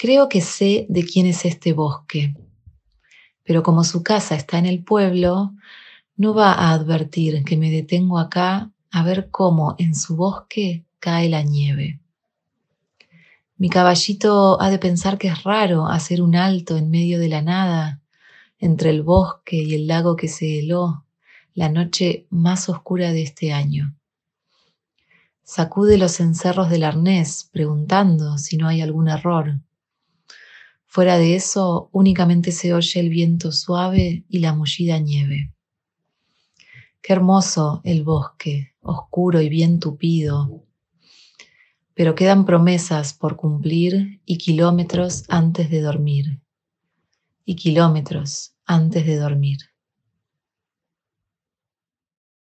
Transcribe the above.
Creo que sé de quién es este bosque, pero como su casa está en el pueblo, no va a advertir que me detengo acá a ver cómo en su bosque cae la nieve. Mi caballito ha de pensar que es raro hacer un alto en medio de la nada, entre el bosque y el lago que se heló, la noche más oscura de este año. Sacude los encerros del arnés, preguntando si no hay algún error. Fuera de eso, únicamente se oye el viento suave y la mullida nieve. Qué hermoso el bosque, oscuro y bien tupido, pero quedan promesas por cumplir y kilómetros antes de dormir. Y kilómetros antes de dormir.